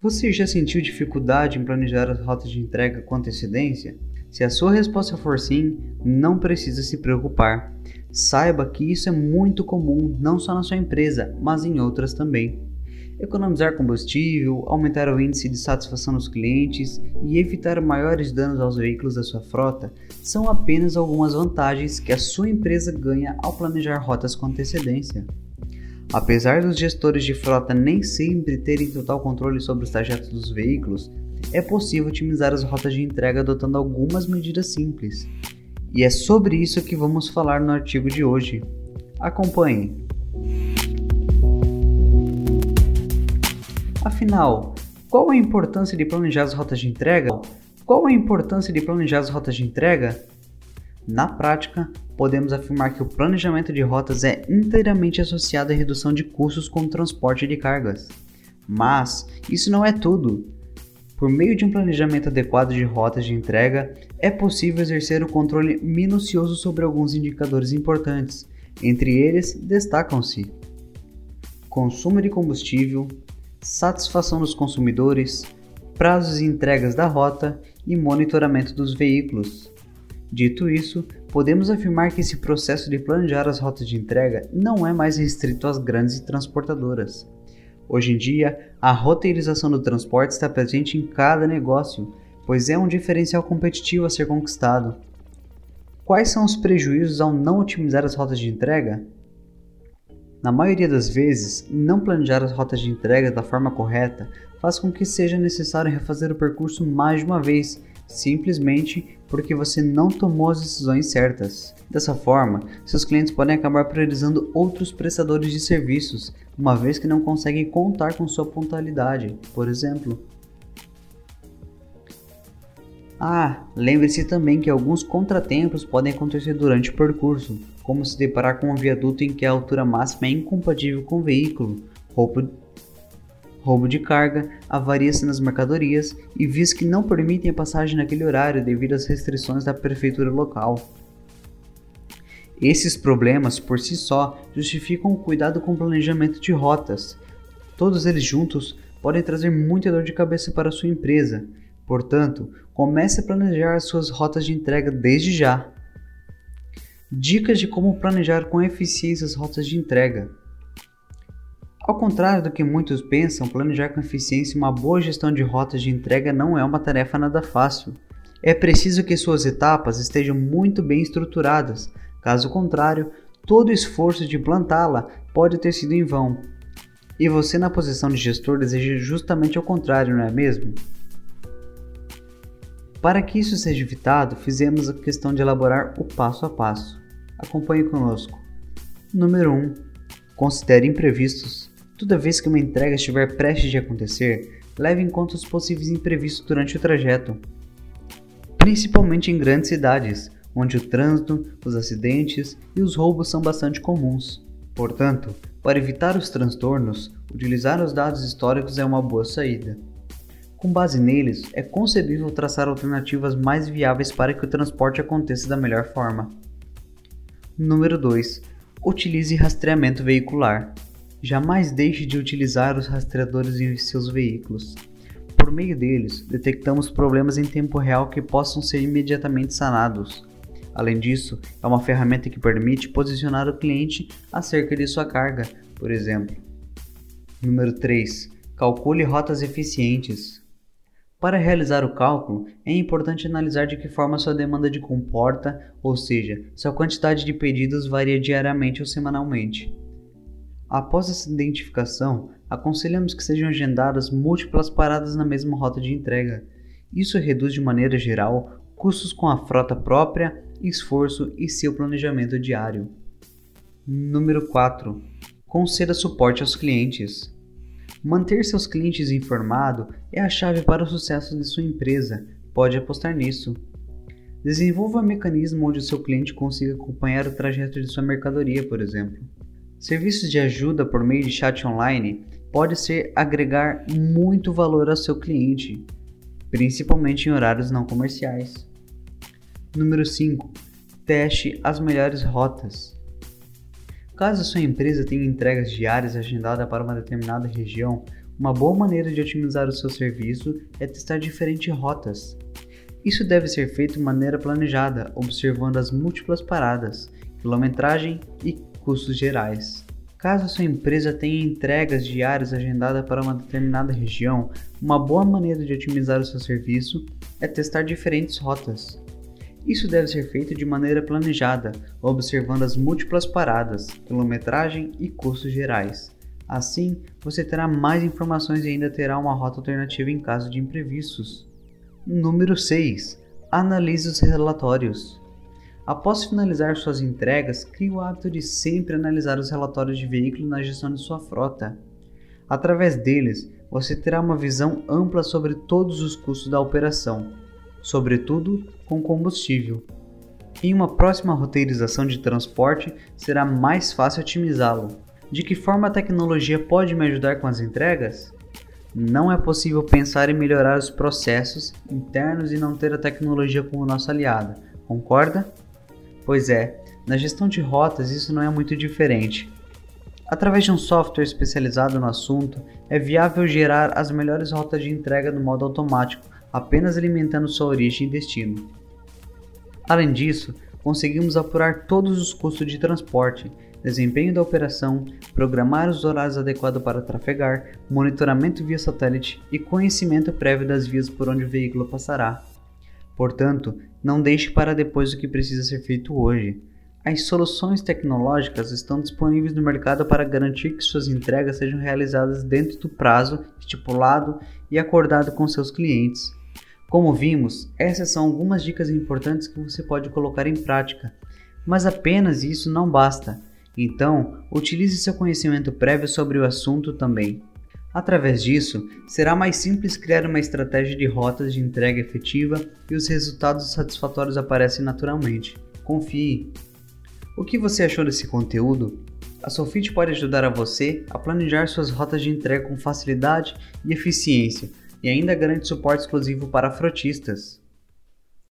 Você já sentiu dificuldade em planejar as rotas de entrega com antecedência? Se a sua resposta for sim, não precisa se preocupar. Saiba que isso é muito comum não só na sua empresa, mas em outras também. Economizar combustível, aumentar o índice de satisfação dos clientes e evitar maiores danos aos veículos da sua frota são apenas algumas vantagens que a sua empresa ganha ao planejar rotas com antecedência. Apesar dos gestores de frota nem sempre terem total controle sobre os trajetos dos veículos, é possível otimizar as rotas de entrega adotando algumas medidas simples. E é sobre isso que vamos falar no artigo de hoje. Acompanhe! Afinal, qual a importância de planejar as rotas de entrega? Qual a importância de planejar as rotas de entrega? Na prática, podemos afirmar que o planejamento de rotas é inteiramente associado à redução de custos com o transporte de cargas. Mas isso não é tudo. Por meio de um planejamento adequado de rotas de entrega, é possível exercer o controle minucioso sobre alguns indicadores importantes. Entre eles, destacam-se consumo de combustível, satisfação dos consumidores, prazos e entregas da rota e monitoramento dos veículos. Dito isso, podemos afirmar que esse processo de planejar as rotas de entrega não é mais restrito às grandes transportadoras. Hoje em dia, a roteirização do transporte está presente em cada negócio, pois é um diferencial competitivo a ser conquistado. Quais são os prejuízos ao não otimizar as rotas de entrega? Na maioria das vezes, não planejar as rotas de entrega da forma correta faz com que seja necessário refazer o percurso mais de uma vez, simplesmente porque você não tomou as decisões certas. Dessa forma, seus clientes podem acabar priorizando outros prestadores de serviços, uma vez que não conseguem contar com sua pontualidade, por exemplo. Ah, lembre-se também que alguns contratempos podem acontecer durante o percurso, como se deparar com um viaduto em que a altura máxima é incompatível com o veículo, roubo de carga, avarias nas mercadorias e vias que não permitem a passagem naquele horário devido às restrições da prefeitura local. Esses problemas por si só justificam o cuidado com o planejamento de rotas. Todos eles juntos podem trazer muita dor de cabeça para a sua empresa. Portanto, comece a planejar as suas rotas de entrega desde já. Dicas de como planejar com eficiência as rotas de entrega. Ao contrário do que muitos pensam, planejar com eficiência uma boa gestão de rotas de entrega não é uma tarefa nada fácil. É preciso que suas etapas estejam muito bem estruturadas, caso contrário, todo esforço de implantá-la pode ter sido em vão. E você, na posição de gestor, deseja justamente o contrário, não é mesmo? Para que isso seja evitado, fizemos a questão de elaborar o passo a passo. Acompanhe conosco. Número 1. Considere imprevistos. Toda vez que uma entrega estiver prestes de acontecer, leve em conta os possíveis imprevistos durante o trajeto, principalmente em grandes cidades, onde o trânsito, os acidentes e os roubos são bastante comuns. Portanto, para evitar os transtornos, utilizar os dados históricos é uma boa saída. Com base neles, é concebível traçar alternativas mais viáveis para que o transporte aconteça da melhor forma. Número 2. Utilize rastreamento veicular. Jamais deixe de utilizar os rastreadores em seus veículos. Por meio deles, detectamos problemas em tempo real que possam ser imediatamente sanados. Além disso, é uma ferramenta que permite posicionar o cliente acerca de sua carga, por exemplo. Número 3. Calcule rotas eficientes. Para realizar o cálculo, é importante analisar de que forma sua demanda de comporta, ou seja, sua quantidade de pedidos varia diariamente ou semanalmente. Após essa identificação, aconselhamos que sejam agendadas múltiplas paradas na mesma rota de entrega. Isso reduz de maneira geral custos com a frota própria, esforço e seu planejamento diário. Número 4. Conceda suporte aos clientes. Manter seus clientes informados é a chave para o sucesso de sua empresa. Pode apostar nisso. Desenvolva um mecanismo onde o seu cliente consiga acompanhar o trajeto de sua mercadoria, por exemplo. Serviços de ajuda por meio de chat online pode ser agregar muito valor ao seu cliente, principalmente em horários não comerciais. Número 5. Teste as melhores rotas. Caso sua empresa tenha entregas diárias agendadas para uma determinada região, Uma boa maneira de otimizar o seu serviço é testar diferentes rotas. Isso deve ser feito de maneira planejada, observando as múltiplas paradas, quilometragem e custos gerais. Caso sua empresa tenha entregas diárias agendadas para uma determinada região, uma boa maneira de otimizar o seu serviço é testar diferentes rotas. Isso deve ser feito de maneira planejada, observando as múltiplas paradas, quilometragem e custos gerais. Assim, você terá mais informações e ainda terá uma rota alternativa em caso de imprevistos. Número 6. Analise os relatórios. Após finalizar suas entregas, crie o hábito de sempre analisar os relatórios de veículo na gestão de sua frota. Através deles, você terá uma visão ampla sobre todos os custos da operação, sobretudo com combustível. Em uma próxima roteirização de transporte, será mais fácil otimizá-lo. De que forma a tecnologia pode me ajudar com as entregas? Não é possível pensar em melhorar os processos internos e não ter a tecnologia como nossa aliada, concorda? Pois é, na gestão de rotas isso não é muito diferente. Através de um software especializado no assunto, é viável gerar as melhores rotas de entrega no modo automático, apenas alimentando sua origem e destino. Além disso, conseguimos apurar todos os custos de transporte, desempenho da operação, programar os horários adequados para trafegar, monitoramento via satélite e conhecimento prévio das vias por onde o veículo passará. Portanto, não deixe para depois o que precisa ser feito hoje. As soluções tecnológicas estão disponíveis no mercado para garantir que suas entregas sejam realizadas dentro do prazo estipulado e acordado com seus clientes. Como vimos, essas são algumas dicas importantes que você pode colocar em prática, mas apenas isso não basta. Então, utilize seu conhecimento prévio sobre o assunto também. Através disso, será mais simples criar uma estratégia de rotas de entrega efetiva e os resultados satisfatórios aparecem naturalmente. Confie! O que você achou desse conteúdo? A Sofit pode ajudar a você a planejar suas rotas de entrega com facilidade e eficiência e ainda garante suporte exclusivo para frotistas.